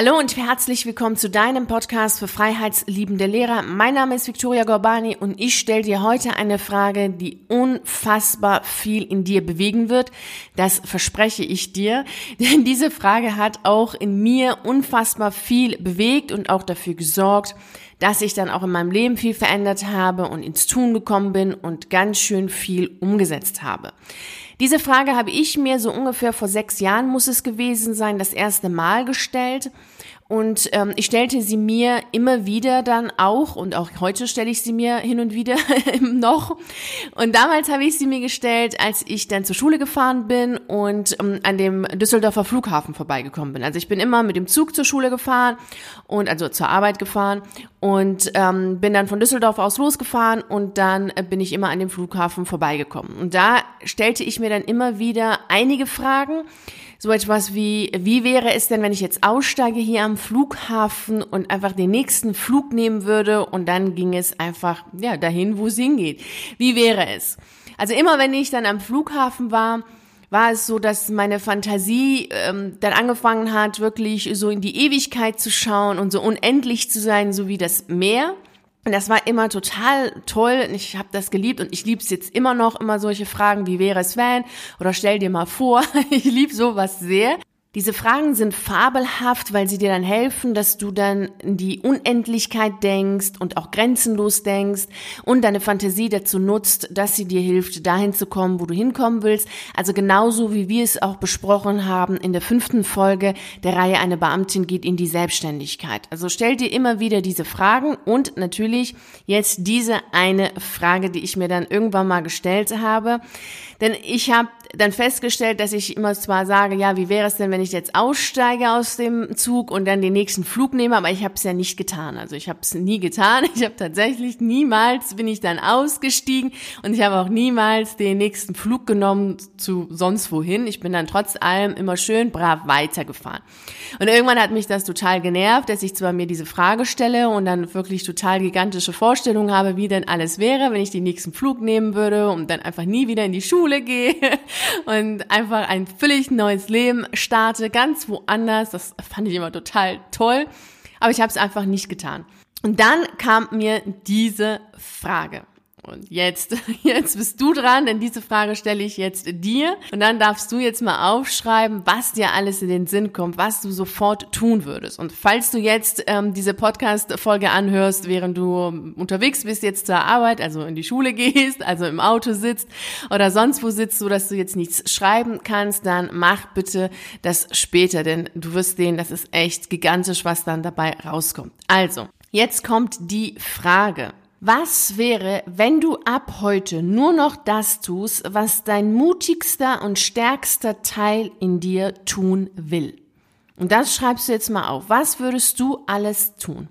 Hallo und herzlich willkommen zu deinem Podcast für freiheitsliebende Lehrer. Mein Name ist Victoria Gorbani und ich stelle dir heute eine Frage, die unfassbar viel in dir bewegen wird. Das verspreche ich dir, denn diese Frage hat auch in mir unfassbar viel bewegt und auch dafür gesorgt, dass ich dann auch in meinem Leben viel verändert habe und ins Tun gekommen bin und ganz schön viel umgesetzt habe. Diese Frage habe ich mir so ungefähr vor sechs Jahren muss es gewesen sein, das erste Mal gestellt. Und ähm, ich stellte sie mir immer wieder dann auch, und auch heute stelle ich sie mir hin und wieder noch. Und damals habe ich sie mir gestellt, als ich dann zur Schule gefahren bin und ähm, an dem Düsseldorfer Flughafen vorbeigekommen bin. Also ich bin immer mit dem Zug zur Schule gefahren und also zur Arbeit gefahren und ähm, bin dann von Düsseldorf aus losgefahren und dann äh, bin ich immer an dem Flughafen vorbeigekommen. Und da stellte ich mir dann immer wieder einige Fragen so etwas wie, wie wäre es denn, wenn ich jetzt aussteige hier am Flughafen und einfach den nächsten Flug nehmen würde und dann ging es einfach, ja, dahin, wo es hingeht. Wie wäre es? Also immer wenn ich dann am Flughafen war, war es so, dass meine Fantasie ähm, dann angefangen hat, wirklich so in die Ewigkeit zu schauen und so unendlich zu sein, so wie das Meer. Und das war immer total toll. Ich habe das geliebt und ich liebe es jetzt immer noch, immer solche Fragen, wie wäre es wenn? Oder stell dir mal vor, ich liebe sowas sehr. Diese Fragen sind fabelhaft, weil sie dir dann helfen, dass du dann in die Unendlichkeit denkst und auch grenzenlos denkst und deine Fantasie dazu nutzt, dass sie dir hilft, dahin zu kommen, wo du hinkommen willst. Also genauso wie wir es auch besprochen haben in der fünften Folge der Reihe Eine Beamtin geht in die Selbstständigkeit. Also stell dir immer wieder diese Fragen und natürlich jetzt diese eine Frage, die ich mir dann irgendwann mal gestellt habe. Denn ich habe dann festgestellt, dass ich immer zwar sage, ja, wie wäre es denn, wenn ich jetzt aussteige aus dem Zug und dann den nächsten Flug nehme, aber ich habe es ja nicht getan. Also ich habe es nie getan. Ich habe tatsächlich niemals bin ich dann ausgestiegen und ich habe auch niemals den nächsten Flug genommen zu sonst wohin. Ich bin dann trotz allem immer schön brav weitergefahren. Und irgendwann hat mich das total genervt, dass ich zwar mir diese Frage stelle und dann wirklich total gigantische Vorstellungen habe, wie denn alles wäre, wenn ich den nächsten Flug nehmen würde und dann einfach nie wieder in die Schule gehe und einfach ein völlig neues Leben starte, ganz woanders. Das fand ich immer total toll. Aber ich habe es einfach nicht getan. Und dann kam mir diese Frage. Und jetzt, jetzt bist du dran, denn diese Frage stelle ich jetzt dir. Und dann darfst du jetzt mal aufschreiben, was dir alles in den Sinn kommt, was du sofort tun würdest. Und falls du jetzt ähm, diese Podcast-Folge anhörst, während du unterwegs bist jetzt zur Arbeit, also in die Schule gehst, also im Auto sitzt oder sonst wo sitzt, so dass du jetzt nichts schreiben kannst, dann mach bitte das später, denn du wirst sehen, das ist echt gigantisch, was dann dabei rauskommt. Also, jetzt kommt die Frage. Was wäre, wenn du ab heute nur noch das tust, was dein mutigster und stärkster Teil in dir tun will? Und das schreibst du jetzt mal auf. Was würdest du alles tun?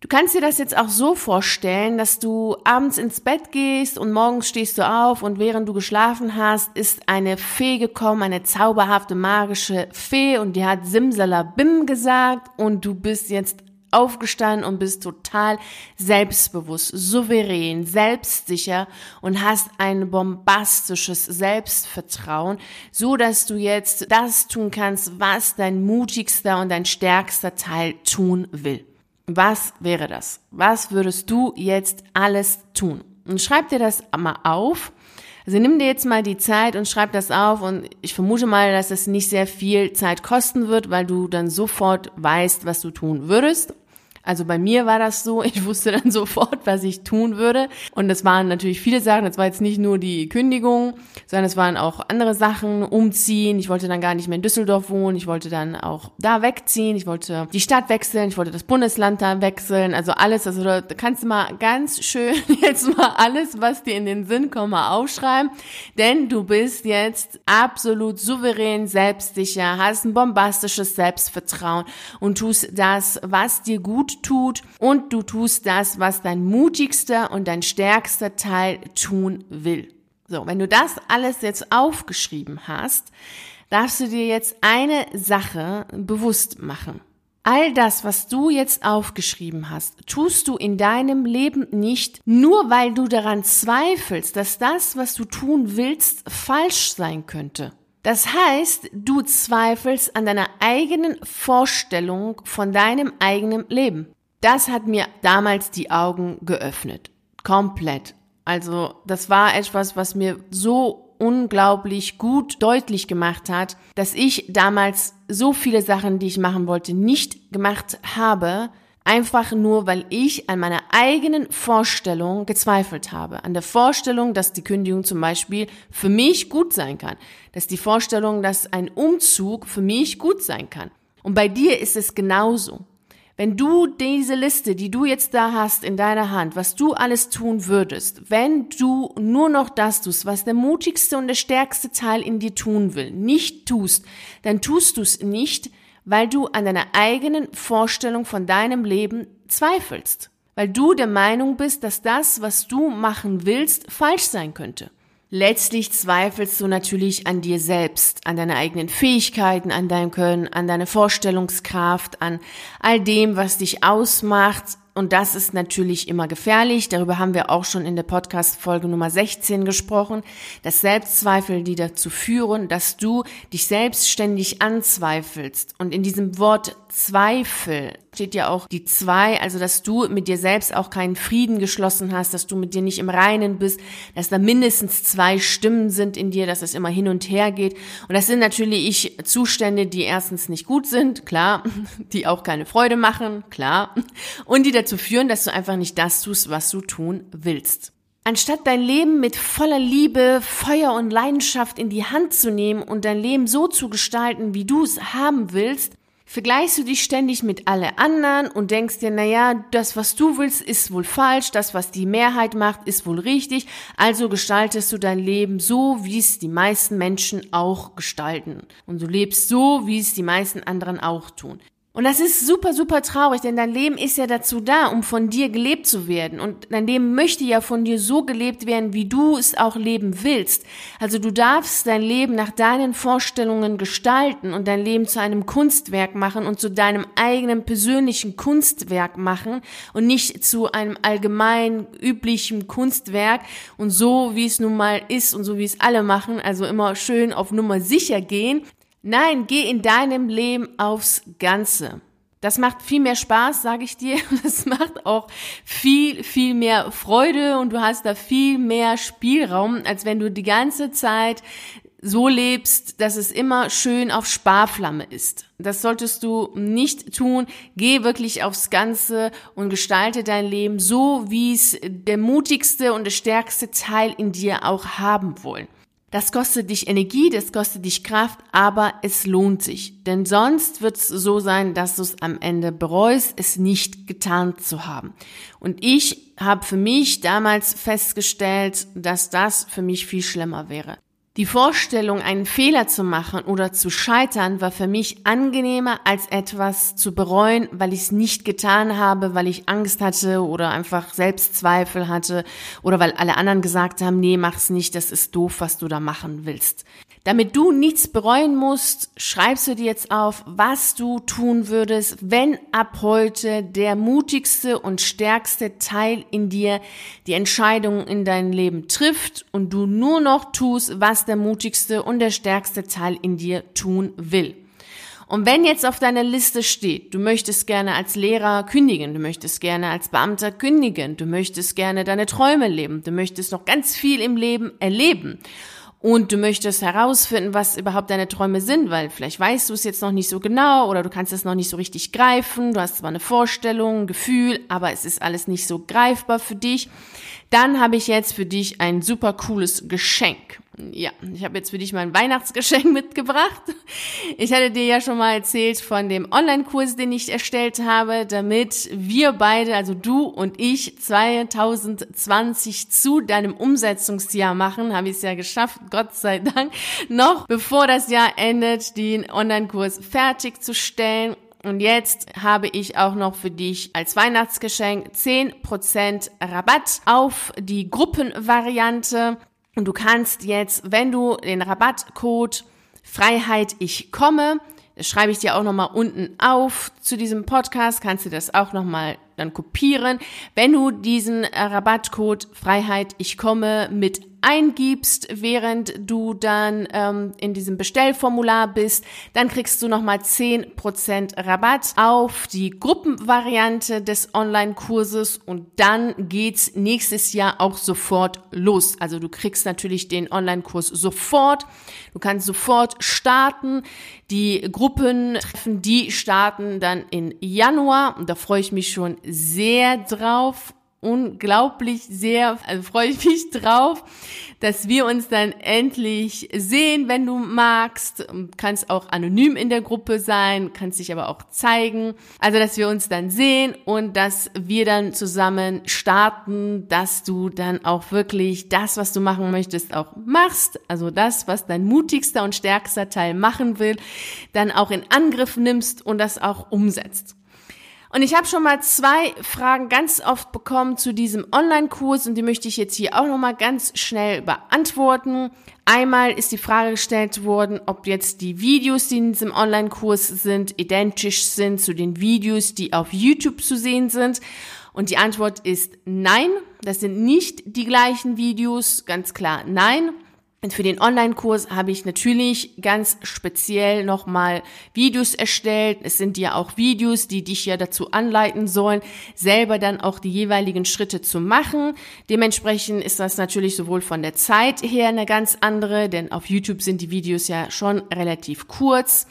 Du kannst dir das jetzt auch so vorstellen, dass du abends ins Bett gehst und morgens stehst du auf und während du geschlafen hast, ist eine Fee gekommen, eine zauberhafte magische Fee und die hat Simsalabim gesagt und du bist jetzt aufgestanden und bist total selbstbewusst, souverän, selbstsicher und hast ein bombastisches Selbstvertrauen, so dass du jetzt das tun kannst, was dein mutigster und dein stärkster Teil tun will. Was wäre das? Was würdest du jetzt alles tun? Und schreib dir das mal auf also nimm dir jetzt mal die Zeit und schreib das auf und ich vermute mal, dass es nicht sehr viel Zeit kosten wird, weil du dann sofort weißt, was du tun würdest. Also bei mir war das so, ich wusste dann sofort, was ich tun würde. Und es waren natürlich viele Sachen. Es war jetzt nicht nur die Kündigung, sondern es waren auch andere Sachen, umziehen. Ich wollte dann gar nicht mehr in Düsseldorf wohnen. Ich wollte dann auch da wegziehen. Ich wollte die Stadt wechseln. Ich wollte das Bundesland da wechseln. Also alles, also da kannst du mal ganz schön jetzt mal alles, was dir in den Sinn kommt, mal aufschreiben. Denn du bist jetzt absolut souverän, selbstsicher, hast ein bombastisches Selbstvertrauen und tust das, was dir gut tut und du tust das, was dein mutigster und dein stärkster Teil tun will. So, wenn du das alles jetzt aufgeschrieben hast, darfst du dir jetzt eine Sache bewusst machen. All das, was du jetzt aufgeschrieben hast, tust du in deinem Leben nicht nur, weil du daran zweifelst, dass das, was du tun willst, falsch sein könnte. Das heißt, du zweifelst an deiner eigenen Vorstellung von deinem eigenen Leben. Das hat mir damals die Augen geöffnet. Komplett. Also das war etwas, was mir so unglaublich gut deutlich gemacht hat, dass ich damals so viele Sachen, die ich machen wollte, nicht gemacht habe, Einfach nur, weil ich an meiner eigenen Vorstellung gezweifelt habe. An der Vorstellung, dass die Kündigung zum Beispiel für mich gut sein kann. Dass die Vorstellung, dass ein Umzug für mich gut sein kann. Und bei dir ist es genauso. Wenn du diese Liste, die du jetzt da hast in deiner Hand, was du alles tun würdest, wenn du nur noch das tust, was der mutigste und der stärkste Teil in dir tun will, nicht tust, dann tust du es nicht, weil du an deiner eigenen Vorstellung von deinem Leben zweifelst, weil du der Meinung bist, dass das, was du machen willst, falsch sein könnte. Letztlich zweifelst du natürlich an dir selbst, an deine eigenen Fähigkeiten, an deinem Können, an deine Vorstellungskraft, an all dem, was dich ausmacht, und das ist natürlich immer gefährlich. Darüber haben wir auch schon in der Podcast-Folge Nummer 16 gesprochen. dass Selbstzweifel, die dazu führen, dass du dich selbstständig anzweifelst. Und in diesem Wort Zweifel steht ja auch die zwei, also dass du mit dir selbst auch keinen Frieden geschlossen hast, dass du mit dir nicht im Reinen bist, dass da mindestens zwei Stimmen sind in dir, dass es immer hin und her geht. Und das sind natürlich Zustände, die erstens nicht gut sind, klar, die auch keine Freude machen, klar, und die dazu führen, dass du einfach nicht das tust, was du tun willst. Anstatt dein Leben mit voller Liebe, Feuer und Leidenschaft in die Hand zu nehmen und dein Leben so zu gestalten, wie du es haben willst, vergleichst du dich ständig mit alle anderen und denkst dir, naja, das, was du willst, ist wohl falsch, das, was die Mehrheit macht, ist wohl richtig, also gestaltest du dein Leben so, wie es die meisten Menschen auch gestalten. Und du lebst so, wie es die meisten anderen auch tun. Und das ist super, super traurig, denn dein Leben ist ja dazu da, um von dir gelebt zu werden. Und dein Leben möchte ja von dir so gelebt werden, wie du es auch leben willst. Also du darfst dein Leben nach deinen Vorstellungen gestalten und dein Leben zu einem Kunstwerk machen und zu deinem eigenen persönlichen Kunstwerk machen und nicht zu einem allgemein üblichen Kunstwerk und so, wie es nun mal ist und so, wie es alle machen, also immer schön auf Nummer sicher gehen, Nein, geh in deinem Leben aufs Ganze. Das macht viel mehr Spaß, sage ich dir. Das macht auch viel, viel mehr Freude und du hast da viel mehr Spielraum, als wenn du die ganze Zeit so lebst, dass es immer schön auf Sparflamme ist. Das solltest du nicht tun. Geh wirklich aufs Ganze und gestalte dein Leben so, wie es der mutigste und der stärkste Teil in dir auch haben wollen. Das kostet dich Energie, das kostet dich Kraft, aber es lohnt sich. Denn sonst wird es so sein, dass du es am Ende bereust, es nicht getan zu haben. Und ich habe für mich damals festgestellt, dass das für mich viel schlimmer wäre. Die Vorstellung, einen Fehler zu machen oder zu scheitern, war für mich angenehmer als etwas zu bereuen, weil ich es nicht getan habe, weil ich Angst hatte oder einfach Selbstzweifel hatte oder weil alle anderen gesagt haben, nee, mach's nicht, das ist doof, was du da machen willst. Damit du nichts bereuen musst, schreibst du dir jetzt auf, was du tun würdest, wenn ab heute der mutigste und stärkste Teil in dir die Entscheidungen in dein Leben trifft und du nur noch tust, was der mutigste und der stärkste Teil in dir tun will. Und wenn jetzt auf deiner Liste steht, du möchtest gerne als Lehrer kündigen, du möchtest gerne als Beamter kündigen, du möchtest gerne deine Träume leben, du möchtest noch ganz viel im Leben erleben und du möchtest herausfinden, was überhaupt deine Träume sind, weil vielleicht weißt du es jetzt noch nicht so genau oder du kannst es noch nicht so richtig greifen, du hast zwar eine Vorstellung, ein Gefühl, aber es ist alles nicht so greifbar für dich, dann habe ich jetzt für dich ein super cooles Geschenk. Ja, ich habe jetzt für dich mein Weihnachtsgeschenk mitgebracht. Ich hatte dir ja schon mal erzählt von dem Online-Kurs, den ich erstellt habe, damit wir beide, also du und ich, 2020 zu deinem Umsetzungsjahr machen. Habe ich es ja geschafft, Gott sei Dank, noch bevor das Jahr endet, den Online-Kurs fertigzustellen. Und jetzt habe ich auch noch für dich als Weihnachtsgeschenk 10% Rabatt auf die Gruppenvariante. Und du kannst jetzt, wenn du den Rabattcode Freiheit ich komme, das schreibe ich dir auch nochmal unten auf zu diesem Podcast, kannst du das auch nochmal dann kopieren. Wenn du diesen Rabattcode Freiheit ich komme mit eingibst, während du dann ähm, in diesem Bestellformular bist, dann kriegst du nochmal 10% Rabatt auf die Gruppenvariante des Online-Kurses und dann geht's nächstes Jahr auch sofort los. Also du kriegst natürlich den Online-Kurs sofort. Du kannst sofort starten. Die Gruppentreffen, die starten dann in Januar und da freue ich mich schon sehr drauf unglaublich sehr, also freue ich mich drauf, dass wir uns dann endlich sehen, wenn du magst. Kannst auch anonym in der Gruppe sein, kannst dich aber auch zeigen. Also, dass wir uns dann sehen und dass wir dann zusammen starten, dass du dann auch wirklich das, was du machen möchtest, auch machst. Also das, was dein mutigster und stärkster Teil machen will, dann auch in Angriff nimmst und das auch umsetzt. Und ich habe schon mal zwei Fragen ganz oft bekommen zu diesem Online-Kurs und die möchte ich jetzt hier auch noch mal ganz schnell beantworten. Einmal ist die Frage gestellt worden, ob jetzt die Videos, die in diesem Online-Kurs sind, identisch sind zu den Videos, die auf YouTube zu sehen sind. Und die Antwort ist nein, das sind nicht die gleichen Videos, ganz klar nein. Und für den Online-Kurs habe ich natürlich ganz speziell nochmal Videos erstellt. Es sind ja auch Videos, die dich ja dazu anleiten sollen, selber dann auch die jeweiligen Schritte zu machen. Dementsprechend ist das natürlich sowohl von der Zeit her eine ganz andere, denn auf YouTube sind die Videos ja schon relativ kurz.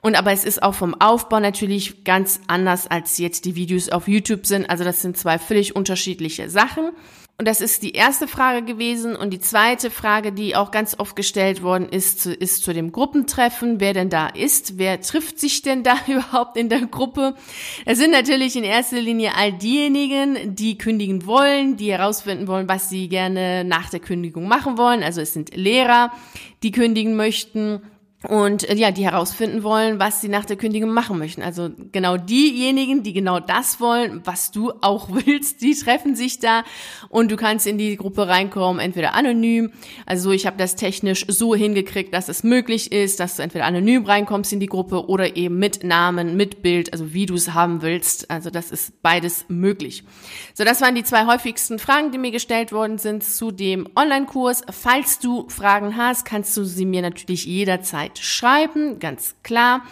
Und aber es ist auch vom Aufbau natürlich ganz anders als jetzt die Videos auf YouTube sind. Also das sind zwei völlig unterschiedliche Sachen. Und das ist die erste Frage gewesen. Und die zweite Frage, die auch ganz oft gestellt worden ist, ist zu dem Gruppentreffen, wer denn da ist. Wer trifft sich denn da überhaupt in der Gruppe? Das sind natürlich in erster Linie all diejenigen, die kündigen wollen, die herausfinden wollen, was sie gerne nach der Kündigung machen wollen. Also es sind Lehrer, die kündigen möchten und äh, ja, die herausfinden wollen, was sie nach der Kündigung machen möchten. Also genau diejenigen, die genau das wollen, was du auch willst, die treffen sich da und du kannst in die Gruppe reinkommen, entweder anonym, also ich habe das technisch so hingekriegt, dass es möglich ist, dass du entweder anonym reinkommst in die Gruppe oder eben mit Namen, mit Bild, also wie du es haben willst. Also das ist beides möglich. So, das waren die zwei häufigsten Fragen, die mir gestellt worden sind zu dem Online-Kurs. Falls du Fragen hast, kannst du sie mir natürlich jederzeit Zeit schreiben, ganz klar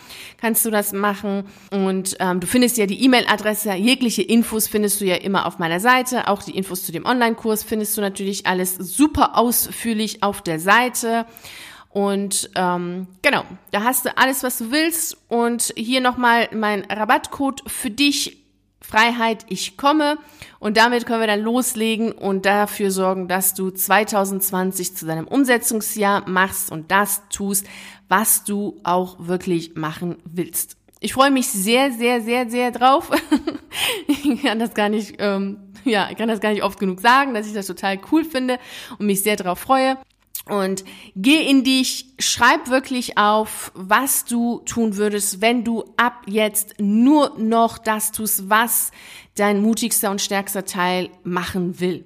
kannst du das machen. Und ähm, du findest ja die E-Mail-Adresse, jegliche Infos findest du ja immer auf meiner Seite. Auch die Infos zu dem Online-Kurs findest du natürlich alles super ausführlich auf der Seite. Und ähm, genau, da hast du alles, was du willst. Und hier nochmal mein Rabattcode für dich. Freiheit, ich komme. Und damit können wir dann loslegen und dafür sorgen, dass du 2020 zu deinem Umsetzungsjahr machst und das tust, was du auch wirklich machen willst. Ich freue mich sehr, sehr, sehr, sehr drauf. ich kann das gar nicht, ähm, ja, ich kann das gar nicht oft genug sagen, dass ich das total cool finde und mich sehr darauf freue. Und geh in dich, schreib wirklich auf, was du tun würdest, wenn du ab jetzt nur noch das tust, was dein mutigster und stärkster Teil machen will.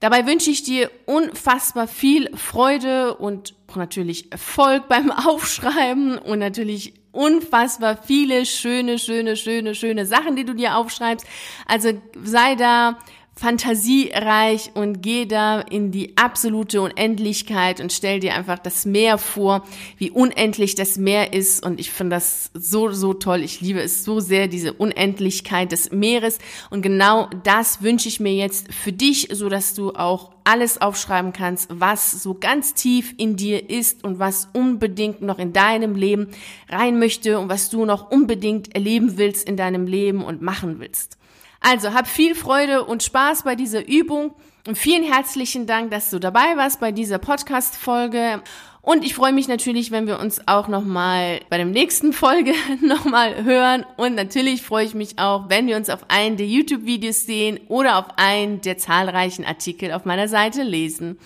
Dabei wünsche ich dir unfassbar viel Freude und natürlich Erfolg beim Aufschreiben und natürlich unfassbar viele schöne, schöne, schöne, schöne Sachen, die du dir aufschreibst. Also sei da fantasiereich und geh da in die absolute Unendlichkeit und stell dir einfach das Meer vor, wie unendlich das Meer ist. Und ich finde das so, so toll. Ich liebe es so sehr, diese Unendlichkeit des Meeres. Und genau das wünsche ich mir jetzt für dich, so dass du auch alles aufschreiben kannst, was so ganz tief in dir ist und was unbedingt noch in deinem Leben rein möchte und was du noch unbedingt erleben willst in deinem Leben und machen willst. Also hab viel Freude und Spaß bei dieser Übung und vielen herzlichen Dank, dass du dabei warst bei dieser Podcast-Folge. Und ich freue mich natürlich, wenn wir uns auch nochmal bei der nächsten Folge nochmal hören. Und natürlich freue ich mich auch, wenn wir uns auf einen der YouTube-Videos sehen oder auf einen der zahlreichen Artikel auf meiner Seite lesen.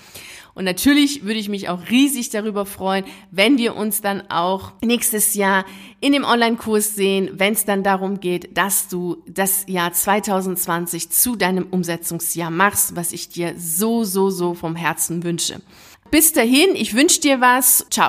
Und natürlich würde ich mich auch riesig darüber freuen, wenn wir uns dann auch nächstes Jahr in dem Online-Kurs sehen, wenn es dann darum geht, dass du das Jahr 2020 zu deinem Umsetzungsjahr machst, was ich dir so, so, so vom Herzen wünsche. Bis dahin, ich wünsche dir was. Ciao.